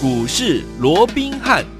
股市罗宾汉。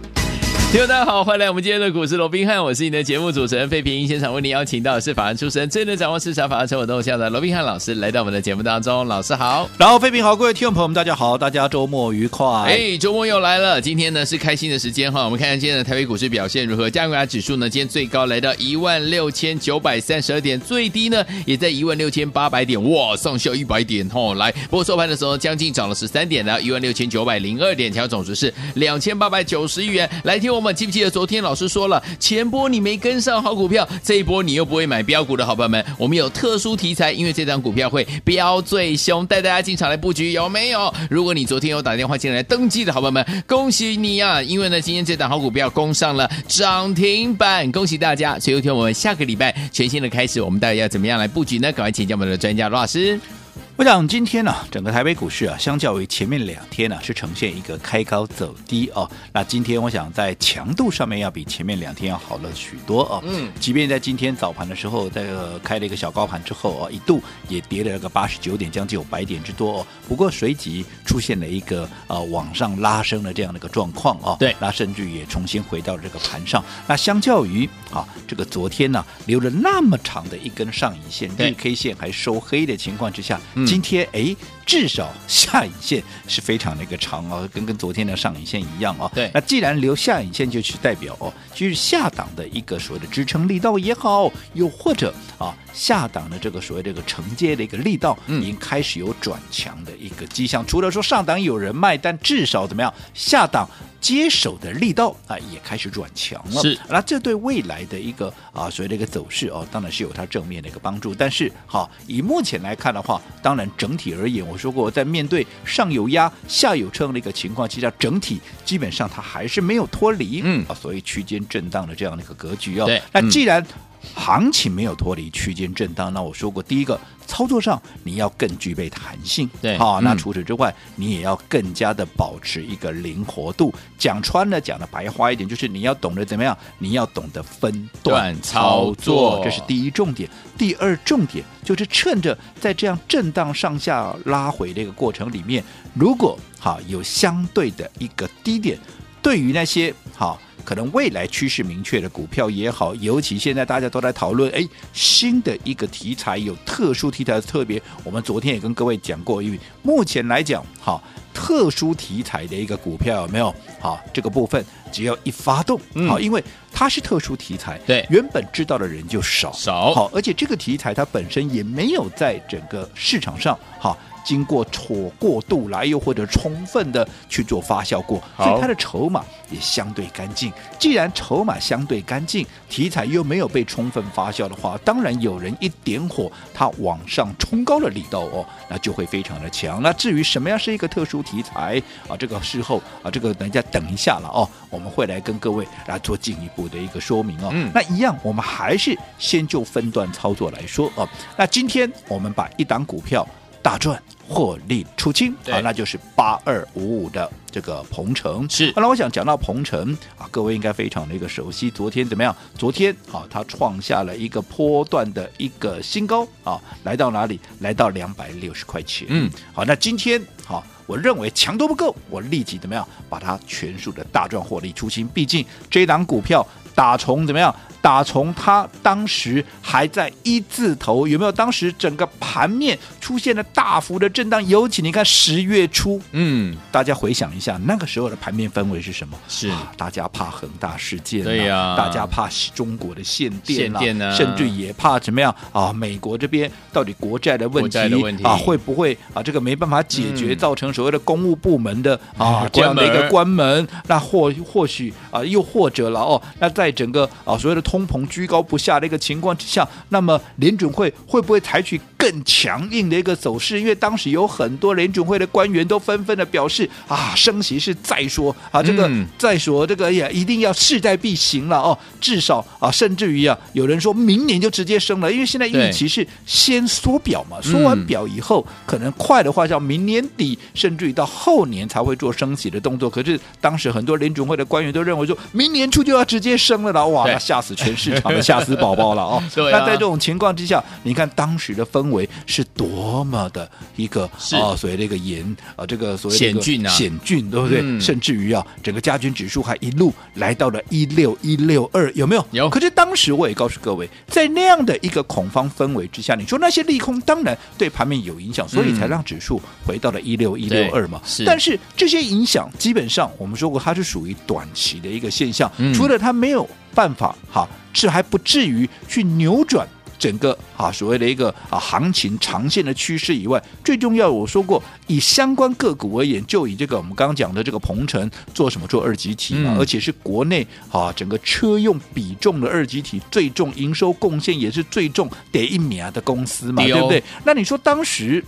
听众大家好，欢迎来我们今天的股市罗宾汉，我是你的节目主持人费平。现场为你邀请到的是法案出身、最能掌握市场法案成本动向的罗宾汉老师，来到我们的节目当中。老师好，然后费平好，各位听众朋友们，大家好，大家周末愉快。哎，周末又来了，今天呢是开心的时间哈。我们看看今天的台北股市表现如何？加权指数呢，今天最高来到一万六千九百三十二点，最低呢也在一万六千八百点，哇，上下一百点哈。来，不过收盘的时候将近涨了十三点呢，一万六千九百零二点，条总值是两千八百九十亿元。来听我们记不记得昨天？老师说了，前波你没跟上好股票，这一波你又不会买标股的好朋友们，我们有特殊题材，因为这张股票会飙最凶，带大家进场来布局，有没有？如果你昨天有打电话进来登记的好朋友们，恭喜你啊！因为呢，今天这档好股票攻上了涨停板，恭喜大家！所以有天我们下个礼拜全新的开始，我们到底要怎么样来布局呢？赶快请教我们的专家罗老师。我想今天呢、啊，整个台北股市啊，相较于前面两天呢、啊，是呈现一个开高走低哦。那今天我想在强度上面要比前面两天要好了许多哦。嗯，即便在今天早盘的时候，在、呃、开了一个小高盘之后哦，一度也跌了个八十九点，将近有百点之多哦。不过随即出现了一个呃往上拉升的这样的一个状况哦。对，那甚至也重新回到了这个盘上。那相较于啊，这个昨天呢、啊，留了那么长的一根上影线，日 K 线还收黑的情况之下。嗯今天哎，至少下影线是非常的一个长哦，跟跟昨天的上影线一样哦。对，那既然留下影线，就是代表哦，就是下档的一个所谓的支撑力道也好，又或者啊，下档的这个所谓这个承接的一个力道，已经开始有转强的一个迹象。嗯、除了说上档有人卖，但至少怎么样，下档。接手的力道啊，也开始转强了。是，那这对未来的一个啊，所谓的一个走势哦，当然是有它正面的一个帮助。但是，好，以目前来看的话，当然整体而言，我说过，在面对上有压、下有撑的一个情况，其实整体基本上它还是没有脱离，嗯。啊，所以区间震荡的这样的一个格局哦。对，那既然行情没有脱离区间震荡，那我说过，第一个。操作上你要更具备弹性，对，好，那除此之外，嗯、你也要更加的保持一个灵活度。讲穿了，讲的白话一点，就是你要懂得怎么样，你要懂得分段操作，这是第一重点。第二重点就是趁着在这样震荡上下拉回这个过程里面，如果好有相对的一个低点，对于那些好。可能未来趋势明确的股票也好，尤其现在大家都在讨论，哎，新的一个题材有特殊题材的特别。我们昨天也跟各位讲过，因为目前来讲，好特殊题材的一个股票有没有？好，这个部分只要一发动，好，因为它是特殊题材，对，原本知道的人就少少，好，而且这个题材它本身也没有在整个市场上，好。经过错过度来，又或者充分的去做发酵过，所以它的筹码也相对干净。既然筹码相对干净，题材又没有被充分发酵的话，当然有人一点火，它往上冲高的力道哦，那就会非常的强。那至于什么样是一个特殊题材啊，这个事后啊，这个等一下等一下了哦，我们会来跟各位来做进一步的一个说明哦。嗯，那一样，我们还是先就分段操作来说哦。那今天我们把一档股票。大赚获利出清啊，那就是八二五五的这个鹏程是。好了，我想讲到鹏程啊，各位应该非常的一个熟悉。昨天怎么样？昨天啊，它创下了一个波段的一个新高啊，来到哪里？来到两百六十块钱。嗯，好，那今天好，我认为强度不够，我立即怎么样把它全数的大赚获利出清。毕竟这档股票打从怎么样？打从它当时还在一字头，有没有？当时整个盘面出现了大幅的震荡，尤其你看十月初，嗯，大家回想一下，那个时候的盘面氛围是什么？是、啊、大家怕恒大事件、啊，对呀、啊，大家怕中国的限电、啊，限电啊，甚至也怕怎么样啊？美国这边到底国债的问题，啊，会不会啊？这个没办法解决，造成所谓的公务部门的、嗯、啊这样的一个关门，那或或许啊，又或者了哦，那在整个啊所谓的通膨居高不下的一个情况之下，那么联准会会不会采取更强硬的一个走势？因为当时有很多联准会的官员都纷纷的表示啊，升息是再说啊，这个、嗯、再说这个也一定要势在必行了哦，至少啊，甚至于啊，有人说明年就直接升了，因为现在预期是先缩表嘛，缩完表以后，可能快的话叫明年底，甚至于到后年才会做升息的动作。可是当时很多联准会的官员都认为说，明年初就要直接升了啦，哇，那吓死全市场的吓死宝宝了哦！那在这种情况之下，你看当时的氛围是多么的一个啊，所谓的一个严啊，这个所谓的险峻啊，险峻，对不对？嗯。甚至于啊，整个加权指数还一路来到了一六一六二，有没有？有。可是当时我也告诉各位，在那样的一个恐慌氛围之下，你说那些利空当然对盘面有影响，所以才让指数回到了一六一六二嘛。是。但是这些影响基本上我们说过，它是属于短期的一个现象，嗯。除了它没有办法哈，这还不至于去扭转。整个啊所谓的一个啊行情长线的趋势以外，最重要我说过，以相关个股而言，就以这个我们刚刚讲的这个鹏程做什么做二极体嘛，嗯而且是国内啊整个车用比重的二极体最重，营收贡献也是最重得一米啊的公司嘛，对哦对不对？那你说当时。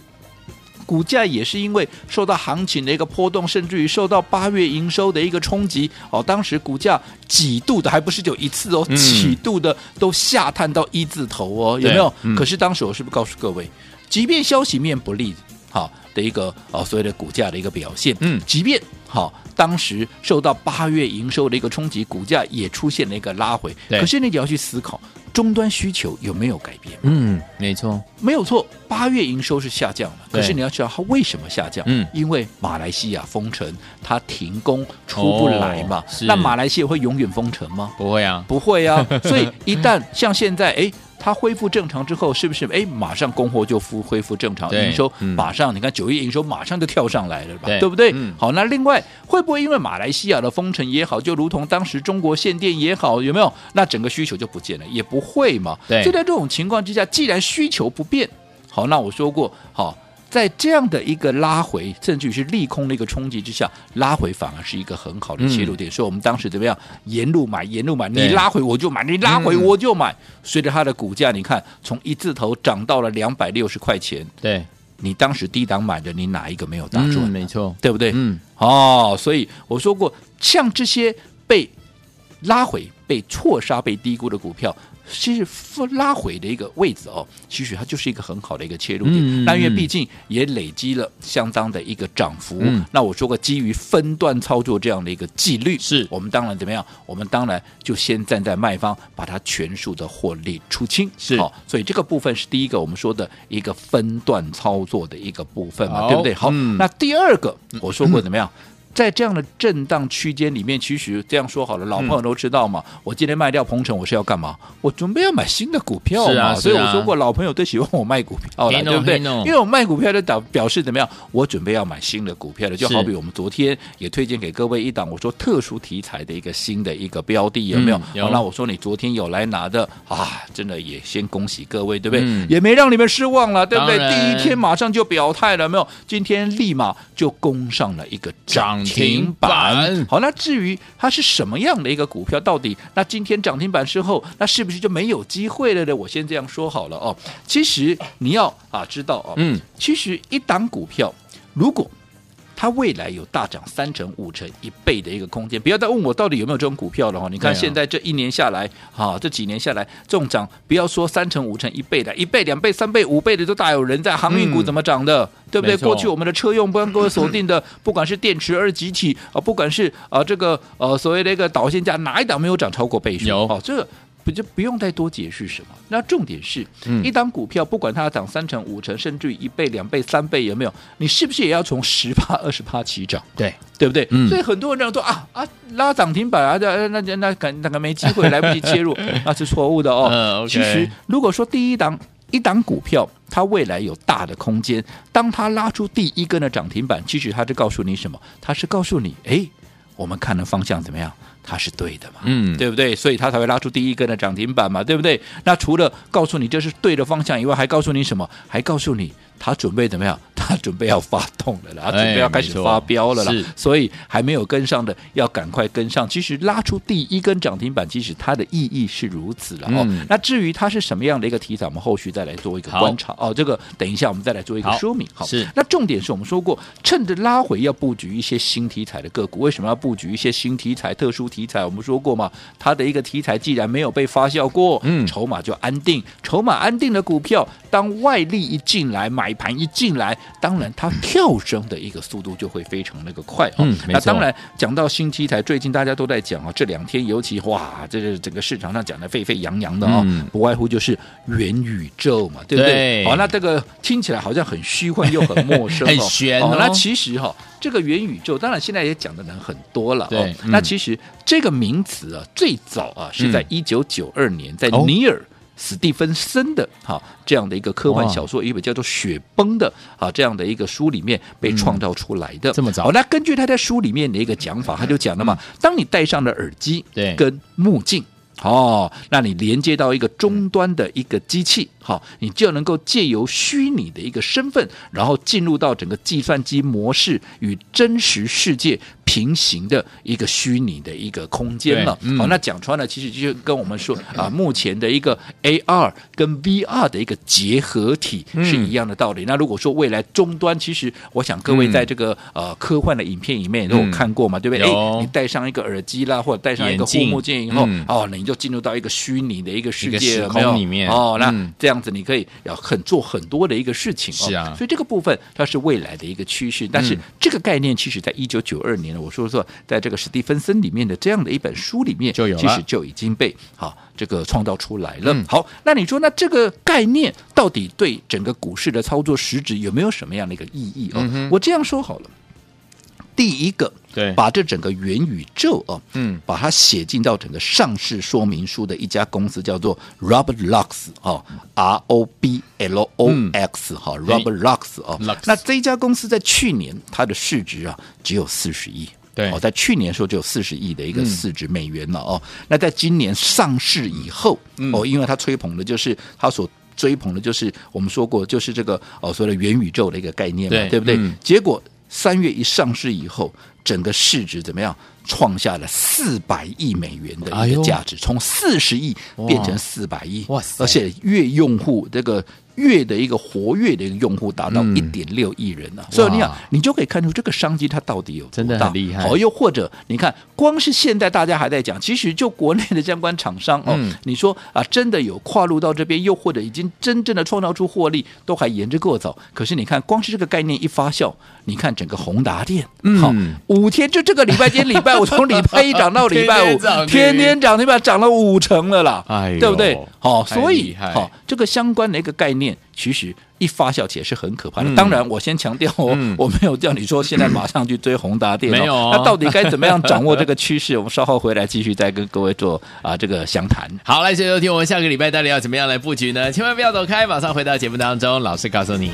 股价也是因为受到行情的一个波动，甚至于受到八月营收的一个冲击哦，当时股价几度的还不是就一次哦，嗯几度的都下探到一字头哦，有没有？嗯可是当时我是不是告诉各位，即便消息面不利，好、的一个哦所谓的股价的一个表现，嗯即便好、当时受到八月营收的一个冲击，股价也出现了一个拉回，对可是你也要去思考终端需求有没有改变？嗯，没错，没有错，八月营收是下降的，对可是你要知道它为什么下降？嗯因为马来西亚封城，它停工出不来嘛。哦是那马来西亚会永远封城吗？不会啊，不会啊。所以一旦像现在，哎。它恢复正常之后，是不是哎马上供货就复恢复正常，营收嗯马上？你看九月营收马上就跳上来了吧，对对不对？嗯好，那另外会不会因为马来西亚的封城也好，就如同当时中国限电也好，有没有？那整个需求就不见了？也不会嘛。对就在这种情况之下，既然需求不变，好，那我说过，好。在这样的一个拉回，甚至于是利空的一个冲击之下，拉回反而是一个很好的切入点。所以我们当时怎么样？沿路买，沿路买，你拉回我就买，你拉回嗯我就买。随着它的股价，你看从一字头涨到了两百六十块钱，对，你当时低档买的，你哪一个没有打住？嗯，没错，对不对？嗯，哦，所以我说过，像这些被拉回、被错杀、被低估的股票，其实拉回的一个位置哦，其实它就是一个很好的一个切入点。嗯嗯那因为嗯毕竟也累积了相当的一个涨幅。嗯那我说过，基于分段操作这样的一个纪律，是我们当然怎么样？我们当然就先站在卖方，把它全数的获利出清。是好、所以这个部分是第一个我们说的一个分段操作的一个部分嘛，对不对？好，嗯那第二个我说过怎么样？在这样的震荡区间里面，其实这样说好了，老朋友都知道嘛。我今天卖掉鹏程，我是要干嘛？我准备要买新的股票啊所以我说过，老朋友都喜欢我卖股票了，黑弄对不对？因为我卖股票就表表示怎么样？我准备要买新的股票了，就好比我们昨天也推荐给各位一档，我说特殊题材的一个新的一个标的，有没有？嗯有那我说你昨天有来拿的啊，真的也先恭喜各位，对不对？嗯也没让你们失望了，对不对？第一天马上就表态了，没有？今天立马就攻上了一个涨停板。好，那至于它是什么样的一个股票，到底那今天涨停板之后，那是不是就没有机会了呢？我先这样说好了哦。其实你要啊知道哦，嗯，其实一档股票如果它未来有大涨三成、五成、一倍的一个空间，不要再问我到底有没有这种股票了哈。你看现在这一年下来，哈、这几年下来，这种涨不要说三成、五成、一倍的，一倍、两倍、三倍、五倍的都大有人在。航运股怎么涨的？对不对？过去我们的车用，不然各位锁定的，不管是电池二极体啊，不管是啊这个呃所谓的一个导线价，哪一档没有涨超过倍数？有哦，这个。不就不用再多解释什么？那重点是，嗯一档股票不管它涨三成、五成，甚至于一倍、两倍、三倍，有没有？你是不是也要从十趴、二十趴起涨？对，对不对？嗯所以很多人这样说啊啊，拉涨停板啊，那那那那可那个没机会，来不及切入，那是错误的哦。其实如果说第一档一档股票，它未来有大的空间，当它拉出第一根的涨停板，其实它是告诉你什么？它是告诉你，哎，我们看的方向怎么样？它是对的嘛？嗯，对不对？所以它才会拉出第一根的涨停板嘛，对不对？那除了告诉你这是对的方向以外，还告诉你什么？还告诉你它准备怎么样？他准备要发动了啦，他准备要开始发飙了啦。所以还没有跟上的，要赶快跟上。其实拉出第一根涨停板，其实它的意义是如此了哦。嗯那至于它是什么样的一个题材，我们后续再来做一个观察哦。这个等一下我们再来做一个说明。好，是那重点是我们说过，趁着拉回要布局一些新题材的个股。为什么要布局一些新题材、特殊题材？我们说过嘛，它的一个题材既然没有被发酵过，嗯筹码就安定。筹码安定的股票，当外力一进来，买盘一进来，当然它跳升的一个速度就会非常那个快哦。嗯，那当然讲到新题材，最近大家都在讲啊，这两天尤其哇，这个整个市场上讲的沸沸扬扬的哦，嗯、不外乎就是元宇宙嘛，对不对？对好，那这个听起来好像很虚幻又很陌生，哦，很玄哦。那其实哈、哦，这个元宇宙，当然现在也讲的人很多了。对，哦嗯、那其实这个名词啊，最早啊是在一九九二年，在尼尔。史蒂芬森的哈这样的一个科幻小说，一本叫做《雪崩》的啊这样的一个书里面被创造出来的。这么早？好，那根据他在书里面的一个讲法，他就讲了嘛，当你戴上了耳机，对，跟目镜。哦，那你连接到一个终端的一个机器，好，你就能够借由虚拟的一个身份，然后进入到整个计算机模式与真实世界平行的一个虚拟的一个空间了。嗯、好，那讲穿了，其实就跟我们说啊，目前的一个 AR 跟 VR 的一个结合体是一样的道理。嗯、那如果说未来终端，其实我想各位在这个呃科幻的影片里面都有看过嘛，对不对？哎，你戴上一个耳机啦，或者戴上一个护目镜以后，嗯、哦，你。就进入到一个虚拟的一个世界空里面哦，那这样子你可以要很做很多的一个事情是啊，所以这个部分它是未来的一个趋势。但是这个概念其实在一九九二年，我说说，在这个史蒂芬森里面的这样的一本书里面，就有其实就已经被好这个创造出来了。好，那你说那这个概念到底对整个股市的操作实质有没有什么样的一个意义哦？我这样说好了。第一个，对，把这整个元宇宙哦，嗯，把它写进到整个上市说明书的一家公司叫做 Roblox 哦，R O B L O X 哈，Roblox 哦，那这一家公司在去年它的市值啊只有四十亿，对，哦，在去年时候就有四十亿的一个市值美元了哦，那在今年上市以后哦，因为它吹捧的就是它所追捧的就是我们说过就是这个哦所谓的元宇宙的一个概念嘛，对。不对？结果。三月一上市以后，整个市值怎么样？创下了四百亿美元的一个价值，从四十亿变成四百亿，哇塞！而且月用户这个月的一个活跃的一个用户达到一点六亿人呢、啊，嗯、所以你想，你就可以看出这个商机它到底有多大，真的很厉害。哦，又或者你看，光是现在大家还在讲，其实就国内的相关厂商哦，嗯、你说啊，真的有跨入到这边，又或者已经真正的创造出获利，都还言之过早。可是你看，光是这个概念一发酵，你看整个宏达电，好、嗯哦，五天就这个礼拜天礼拜。我从礼拜一涨到礼拜五，天天涨，对吧？涨了五成了啦，对不对？好、所以好、这个相关的一个概念，其实一发酵起来是很可怕的。当然，我先强调哦，我没有叫你说现在马上去追宏达电，没有、那到底该怎么样掌握这个趋势？我们稍后回来继续再跟各位做啊这个详谈。好，来，收听我们下个礼拜到底要怎么样来布局呢？千万不要走开，马上回到节目当中，老师告诉你。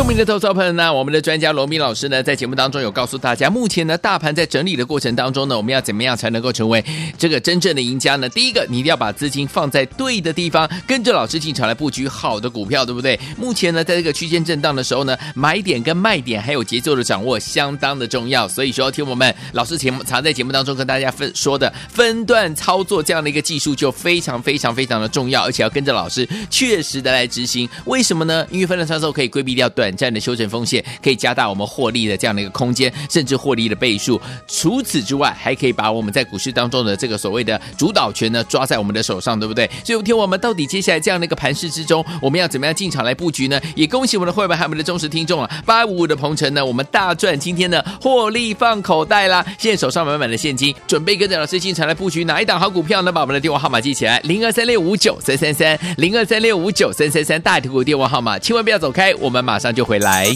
聪明的投资朋友呢，我们的专家罗宾老师呢，在节目当中有告诉大家，目前呢，大盘在整理的过程当中呢，我们要怎么样才能够成为这个真正的赢家呢？第一个，你一定要把资金放在对的地方，跟着老师进场来布局好的股票，对不对？目前呢，在这个区间震荡的时候呢，买点跟卖点还有节奏的掌握相当的重要。所以说，听我们老师节目常在节目当中跟大家分说的分段操作这样的一个技术就非常非常非常的重要，而且要跟着老师确实的来执行。为什么呢？因为分段操作可以规避掉短。短暂的修正风险可以加大我们获利的这样的一个空间，甚至获利的倍数。除此之外，还可以把我们在股市当中的这个所谓的主导权呢抓在我们的手上，对不对？所以，听我们到底接下来这样的一个盘势之中，我们要怎么样进场来布局呢？也恭喜我们的会员还有我们的忠实听众啊，八五五的鹏程呢，我们大赚，今天呢获利放口袋啦！现在手上满满的现金，准备跟着老师进场来布局哪一档好股票呢？把我们的电话号码记起来，零二三六五九三三三，零二三六五九三三三，大图股电话号码，千万不要走开，我们马上就。就回来。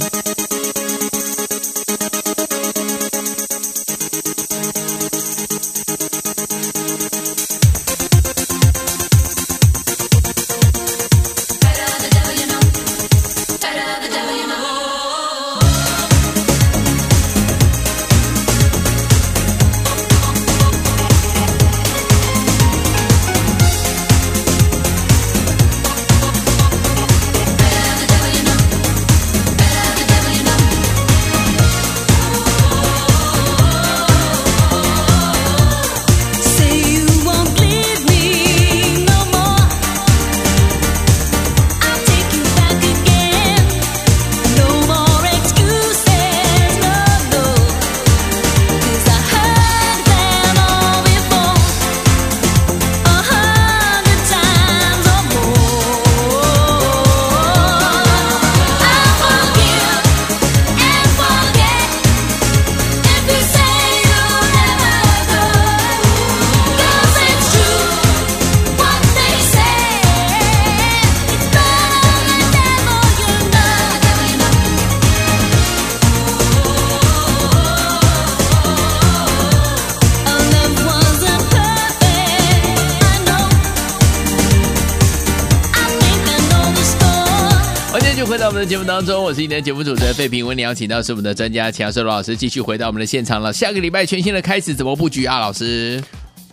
回到我们的节目当中，我是今天的节目主持人费平，为你邀请到是我们的专家强势罗老师，继续回到我们的现场了。下个礼拜全新的开始，怎么布局啊，老师？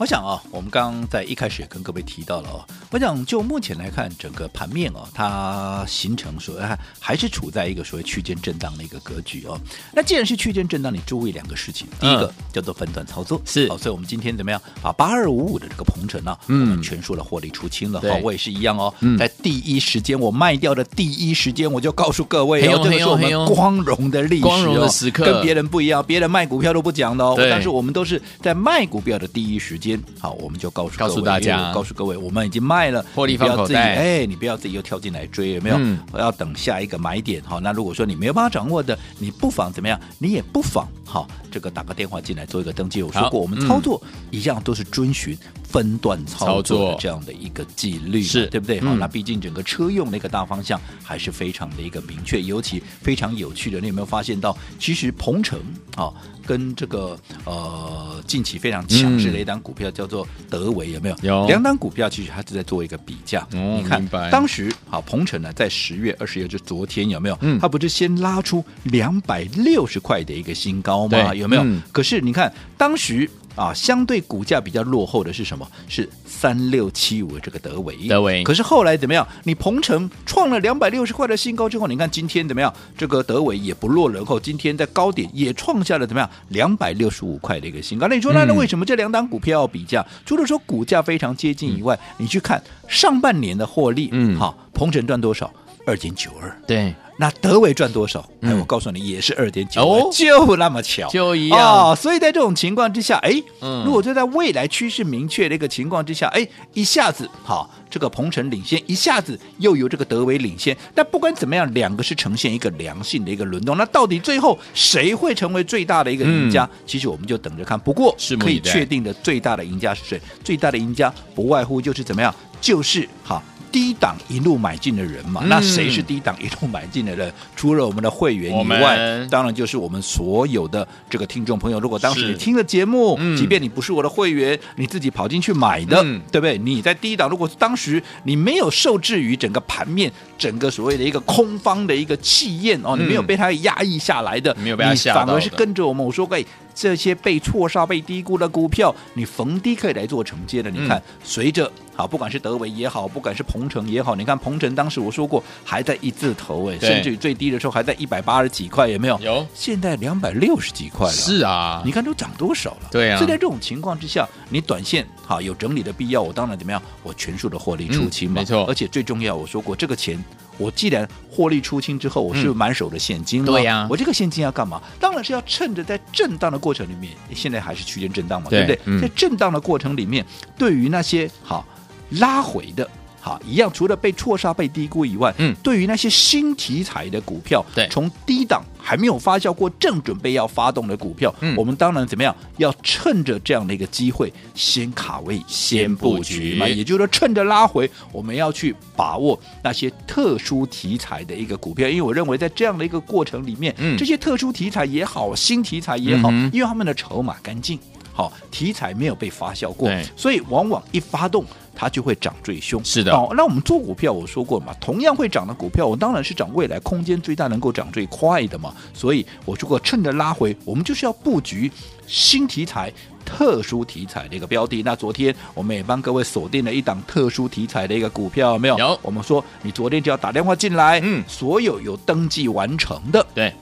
我想啊，我们刚刚在一开始也跟各位提到了哦，我想就目前来看，整个盘面哦，它形成说还还是处在一个所谓区间震荡的一个格局哦。那既然是区间震荡，你注意两个事情，第一个、嗯、叫做分段操作，是哦。所以我们今天怎么样把八二五五的这个鹏程呢、啊，嗯，我们全数的获利出清了。好，我也是一样哦，嗯、在第一时间我卖掉的第一时间，我就告诉各位哦，这个是我们光荣的历史、哦，光荣的时刻，跟别人不一样，别人卖股票都不讲的哦，但是我们都是在卖股票的第一时间，好，我们就。告诉告诉大家，告诉各位，我们已经卖了，获利放口袋。哎，你不要自己又跳进来追，有没有？嗯、我要等下一个买点。好，那如果说你没有办法掌握的，你不妨怎么样？你也不妨好，这个打个电话进来做一个登记。我说过，我们操作一样都是遵循分段操作的这样的一个纪律，是对不对？好，那毕竟整个车用的一个大方向还是非常的一个明确，尤其非常有趣的。你有没有发现到，其实鹏程啊？跟这个呃近期非常强势的一档股票叫做德维，有没有？有两档股票，其实它是在做一个比价。哦、你看，当时好鹏程呢，在十月二十日，就昨天有没有？嗯，它不是先拉出两百六十块的一个新高吗？有没有？嗯、可是你看当时。啊，相对股价比较落后的是什么？是三六七五这个德伟。德伟。可是后来怎么样？你鹏程创了两百六十块的新高之后，你看今天怎么样？这个德伟也不落人后，今天在高点也创下了怎么样？两百六十五块的一个新高。那你说，那那为什么这两档股票要比价？嗯、除了说股价非常接近以外，嗯、你去看上半年的获利，嗯，好，鹏程赚多少？二点九二。对。那德维赚多少？哎、嗯，我告诉你，也是二点九，哦，就那么巧，就一样。所以在这种情况之下，哎，嗯，如果就在未来趋势明确的一个情况之下，哎，一下子好，这个鹏程领先，一下子又由这个德维领先。但不管怎么样，两个是呈现一个良性的一个轮动。那到底最后谁会成为最大的一个赢家？嗯、其实我们就等着看。不过可以确定的，最大的赢家是谁？最大的赢家不外乎就是怎么样，就是好。低档一路买进的人嘛，嗯、那谁是低档一路买进的人？除了我们的会员以外，们当然就是我们所有的这个听众朋友。如果当时你听了节目，嗯、即便你不是我的会员，你自己跑进去买的，嗯、对不对？你在低档，如果当时你没有受制于整个盘面、整个所谓的一个空方的一个气焰哦，嗯、你没有被它压抑下来的，没有被它吓到的，你反而是跟着我们。我说过。这些被错杀、被低估的股票，你逢低可以来做承接的。你看，随着好，不管是德维也好，不管是鹏程也好，你看鹏程当时我说过还在一字头哎，甚至于最低的时候还在一百八十几块，有没有？有。现在两百六十几块了。是啊，你看都涨多少了？对啊。所以在这种情况之下，你短线好有整理的必要，我当然怎么样？我全数的获利出清嘛。没错。而且最重要，我说过这个钱。我既然获利出清之后，我是满手的现金，对呀。我这个现金要干嘛？当然是要趁着在震荡的过程里面，现在还是区间震荡嘛，对不对？在震荡的过程里面，对于那些好拉回的。好，一样，除了被错杀、被低估以外，嗯，对于那些新题材的股票，对，从低档还没有发酵过，正准备要发动的股票，嗯，我们当然怎么样，要趁着这样的一个机会，先卡位、先布局嘛，也就是说，趁着拉回，我们要去把握那些特殊题材的一个股票，因为我认为在这样的一个过程里面，嗯，这些特殊题材也好，新题材也好，嗯、因为他们的筹码干净，好，题材没有被发酵过，对所以往往一发动。它就会涨最凶，是的。哦，那我们做股票，我说过嘛，同样会涨的股票，我当然是涨未来空间最大、能够涨最快的嘛。所以，我如果趁着拉回，我们就是要布局新题材、特殊题材的一个标的。那昨天我们也帮各位锁定了一档特殊题材的一个股票，有没有？有。我们说，你昨天就要打电话进来，嗯，所有有登记完成的，对，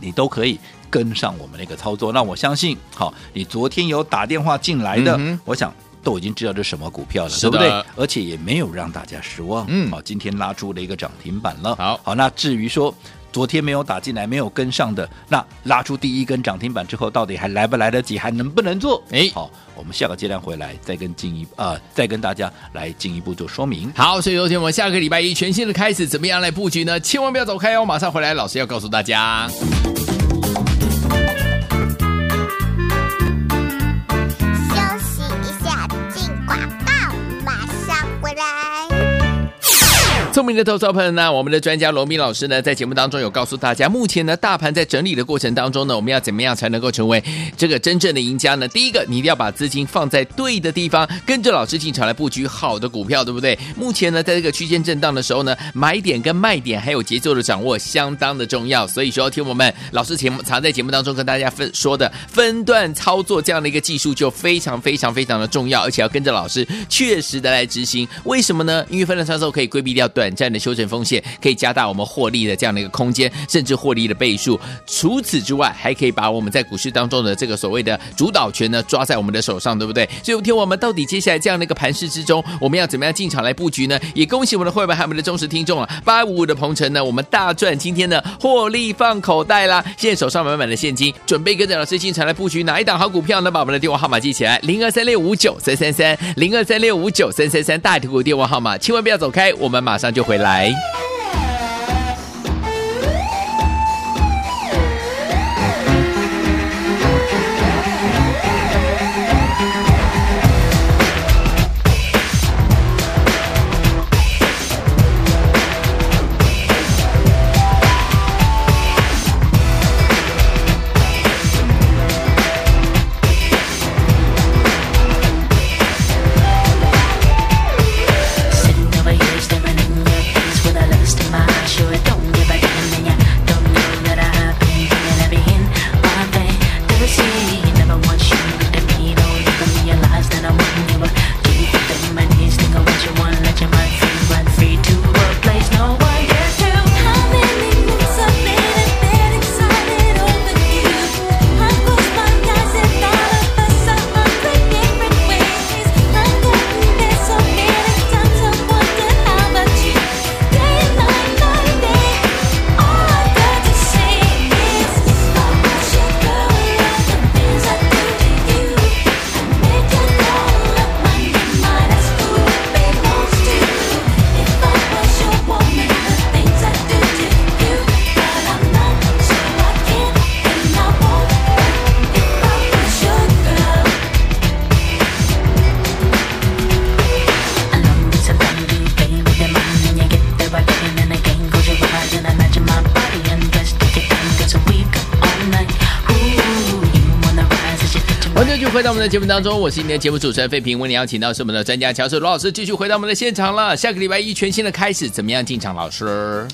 你都可以跟上我们那个操作。那我相信，好，你昨天有打电话进来的，嗯、我想。都已经知道这是什么股票了，对不对？而且也没有让大家失望。嗯，好，今天拉出了一个涨停板了。好，好，那至于说昨天没有打进来、没有跟上的，那拉出第一根涨停板之后，到底还来不来得及，还能不能做？哎，好，我们下个阶段回来再跟进一啊、呃，再跟大家来进一步做说明。好，所以昨天我们下个礼拜一全新的开始，怎么样来布局呢？千万不要走开哦，马上回来，老师要告诉大家。聪明的投资者朋友呢，我们的专家罗宾老师呢，在节目当中有告诉大家，目前呢，大盘在整理的过程当中呢，我们要怎么样才能够成为这个真正的赢家呢？第一个，你一定要把资金放在对的地方，跟着老师进场来布局好的股票，对不对？目前呢，在这个区间震荡的时候呢，买点跟卖点还有节奏的掌握相当的重要。所以说，听我们老师节目常在节目当中跟大家分说的分段操作这样的一个技术，就非常非常非常的重要，而且要跟着老师确实的来执行。为什么呢？因为分段操作可以规避掉短短暂的修正风险，可以加大我们获利的这样的一个空间，甚至获利的倍数。除此之外，还可以把我们在股市当中的这个所谓的主导权呢抓在我们的手上，对不对？所以，听我们到底接下来这样的一个盘势之中，我们要怎么样进场来布局呢？也恭喜我们的会员还有我们的忠实听众啊，八五五的鹏程呢，我们大赚，今天呢获利放口袋啦！现在手上满满的现金，准备跟着老师进场来布局哪一档好股票呢？把我们的电话号码记起来，零二三六五九三三三，零二三六五九三三三，大图股电话号码，千万不要走开，我们马上就就回来。回到我们的节目当中，我是今天的节目主持人费平。为你邀请到是我们的专家乔治罗老师，继续回到我们的现场了。下个礼拜一全新的开始，怎么样进场？老师，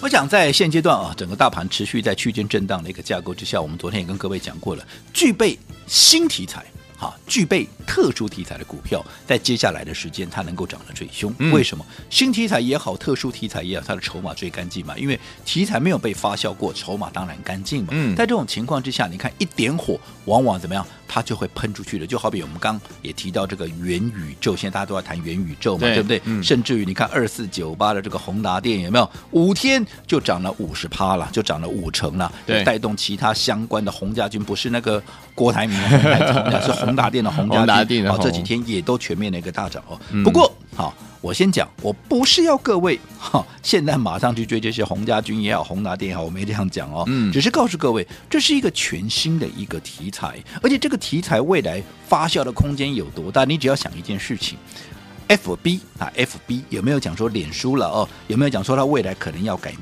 我想在现阶段啊，整个大盘持续在区间震荡的一个架构之下，我们昨天也跟各位讲过了，具备新题材。啊，具备特殊题材的股票，在接下来的时间，它能够涨得最凶。嗯、为什么？新题材也好，特殊题材也好，它的筹码最干净嘛。因为题材没有被发酵过，筹码当然干净嘛。嗯，在这种情况之下，你看一点火，往往怎么样？它就会喷出去的。就好比我们刚也提到这个元宇宙，现在大家都在谈元宇宙嘛，对，对不对？嗯、甚至于你看二四九八的这个宏达电有没有？五天就涨了五十趴了，就涨了五成了，带动其他相关的宏家军，不是那个郭台铭 是宏。宏达电的宏达电，好，这几天也都全面的一个大涨哦。不过，好，我先讲，我不是要各位哈，现在马上去追这些宏家军也好，宏达电也好，我没这样讲哦。嗯，只是告诉各位，这是一个全新的一个题材，而且这个题材未来发酵的空间有多大？你只要想一件事情，FB 啊，FB 有没有讲说脸书了哦？有没有讲说它未来可能要改名？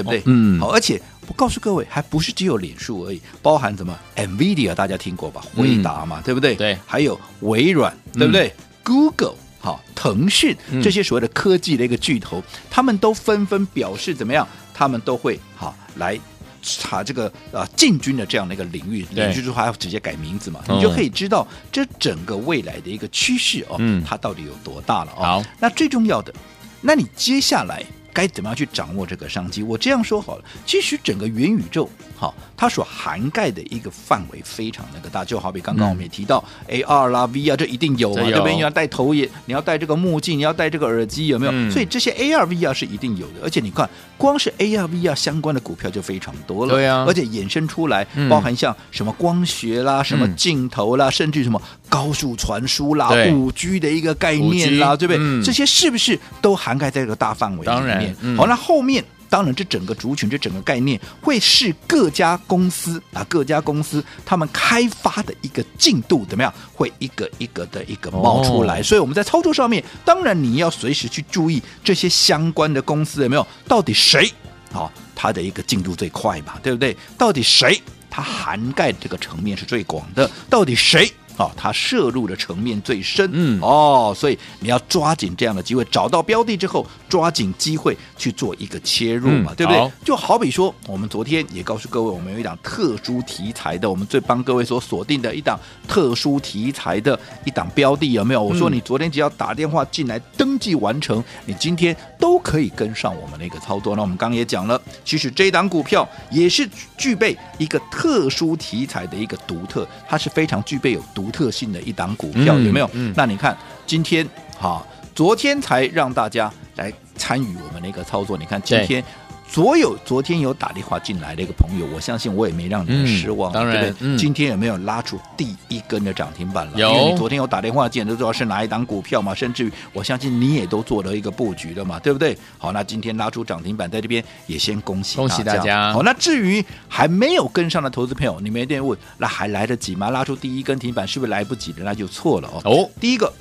对不对？嗯，好，而且我告诉各位，还不是只有脸书而已，包含什么？NVIDIA 大家听过吧？回答嘛，嗯、对不对？对，还有微软，对不对、嗯、？Google，好，腾讯这些所谓的科技的一个巨头，嗯、他们都纷纷表示怎么样？他们都会好来查这个啊进军的这样的一个领域，也就是说还要直接改名字嘛，嗯、你就可以知道这整个未来的一个趋势哦，嗯、它到底有多大了哦。好，那最重要的，那你接下来。该怎么样去掌握这个商机？我这样说好了，其实整个元宇宙，好，它所涵盖的一个范围非常那个大，就好比刚刚我们也提到 AR 啦、VR，这一定有嘛，这边你要戴头眼，你要戴这个墨镜，你要戴这个耳机，有没有？嗯、所以这些 AR、VR 是一定有的，而且你看，光是 AR、VR 相关的股票就非常多了，对啊，而且衍生出来，包含像什么光学啦、什么镜头啦，嗯、甚至什么高速传输啦、五 G 的一个概念啦，对不对？嗯、这些是不是都涵盖在这个大范围里面？当然。好，那后面当然这整个族群这整个概念会是各家公司啊各家公司他们开发的一个进度怎么样？会一个一个的一个冒出来，哦、所以我们在操作上面，当然你要随时去注意这些相关的公司有没有到底谁啊、哦，它的一个进度最快嘛，对不对？到底谁它涵盖这个层面是最广的？到底谁？哦，它摄入的层面最深，嗯，哦，所以你要抓紧这样的机会，找到标的之后，抓紧机会去做一个切入嘛，嗯、对不对？好就好比说，我们昨天也告诉各位，我们有一档特殊题材的，我们最帮各位所锁定的一档特殊题材的一档标的有没有？我说你昨天只要打电话进来登记完成，你今天都可以跟上我们的一个操作。那我们刚刚也讲了，其实这档股票也是具备一个特殊题材的一个独特，它是非常具备有独。特性的一档股票有没有？那你看今天哈，昨天才让大家来参与我们的一个操作。你看今天。所有昨天有打电话进来的一个朋友，我相信我也没让你们失望，嗯、当然，对不对？嗯、今天有没有拉出第一根的涨停板了？有，因为你昨天有打电话进来，都知道是哪一档股票嘛，甚至于我相信你也都做了一个布局的嘛，对不对？好，那今天拉出涨停板，在这边也先恭喜恭喜大家。好，那至于还没有跟上的投资朋友，你们一定问，那还来得及吗？拉出第一根停板是不是来不及的？那就错了哦。哦，第一个。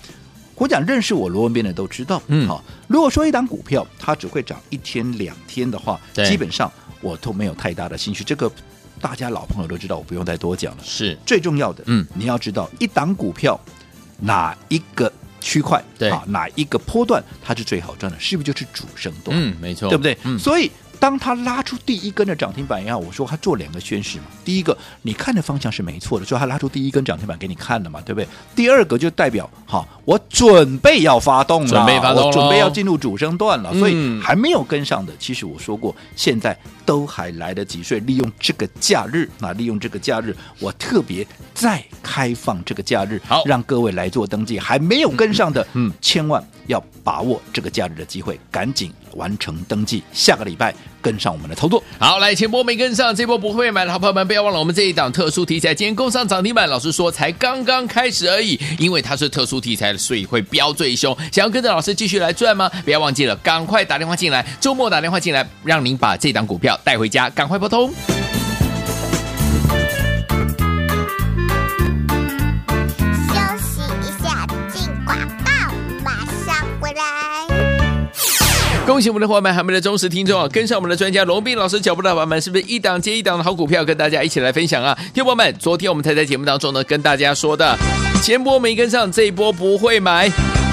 我讲认识我罗文斌的都知道，嗯，好。如果说一档股票它只会涨一天两天的话，对基本上我都没有太大的兴趣。这个大家老朋友都知道，我不用再多讲了。是最重要的，嗯，你要知道一档股票哪一个区块，对啊，哪一个波段它是最好赚的，是不是就是主升段？嗯，没错，对不对？嗯，所以。当他拉出第一根的涨停板以后，我说他做两个宣示嘛。第一个，你看的方向是没错的，所以他拉出第一根涨停板给你看了嘛，对不对？第二个就代表，好，我准备要发动了，准备发动，我准备要进入主升段了，所以还没有跟上的，其实我说过，现在都还来得及，所以利用这个假日那，利用这个假日，我特别再开放这个假日，好，让各位来做登记。还没有跟上的，嗯，千万要把握这个假日的机会，赶紧完成登记，下个礼拜。跟上我们的操作，好，来前波没跟上，这波不会买的好朋友们，不要忘了我们这一档特殊题材，今天攻上涨停板。老师说才刚刚开始而已，因为它是特殊题材，所以会飙最凶。想要跟着老师继续来赚吗？不要忘记了，赶快打电话进来，周末打电话进来，让您把这档股票带回家，赶快拨通。恭喜我们的伙伴们，还有我们的忠实听众啊！跟上我们的专家龙斌老师脚步的伙伴们，是不是一档接一档的好股票，跟大家一起来分享啊？听友们，昨天我们才在节目当中呢，跟大家说的，前波没跟上，这一波不会买。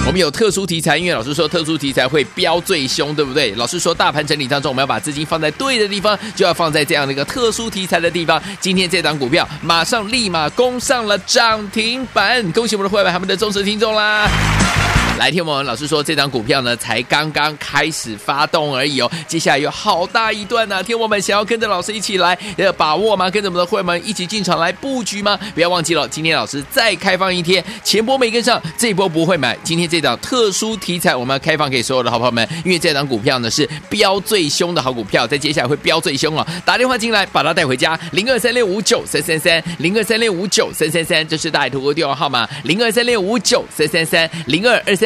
我们有特殊题材，因为老师说特殊题材会飙最凶，对不对？老师说大盘整理当中，我们要把资金放在对的地方，就要放在这样的一个特殊题材的地方。今天这档股票马上立马攻上了涨停板，恭喜我们的伙伴们，还有我们的忠实听众啦！来听我们老师说，这张股票呢才刚刚开始发动而已哦，接下来有好大一段呢、啊。听我们想要跟着老师一起来要把握吗？跟着我们的会员们一起进场来布局吗？不要忘记了，今天老师再开放一天，前波没跟上，这一波不会买。今天这档特殊题材，我们要开放给所有的好朋友们，因为这档股票呢是飙最凶的好股票，在接下来会飙最凶哦。打电话进来，把它带回家，零二三六五九三三三，零二三六五九三三三，这是大海投顾电话号码，零二三六五九三三三，零二二三。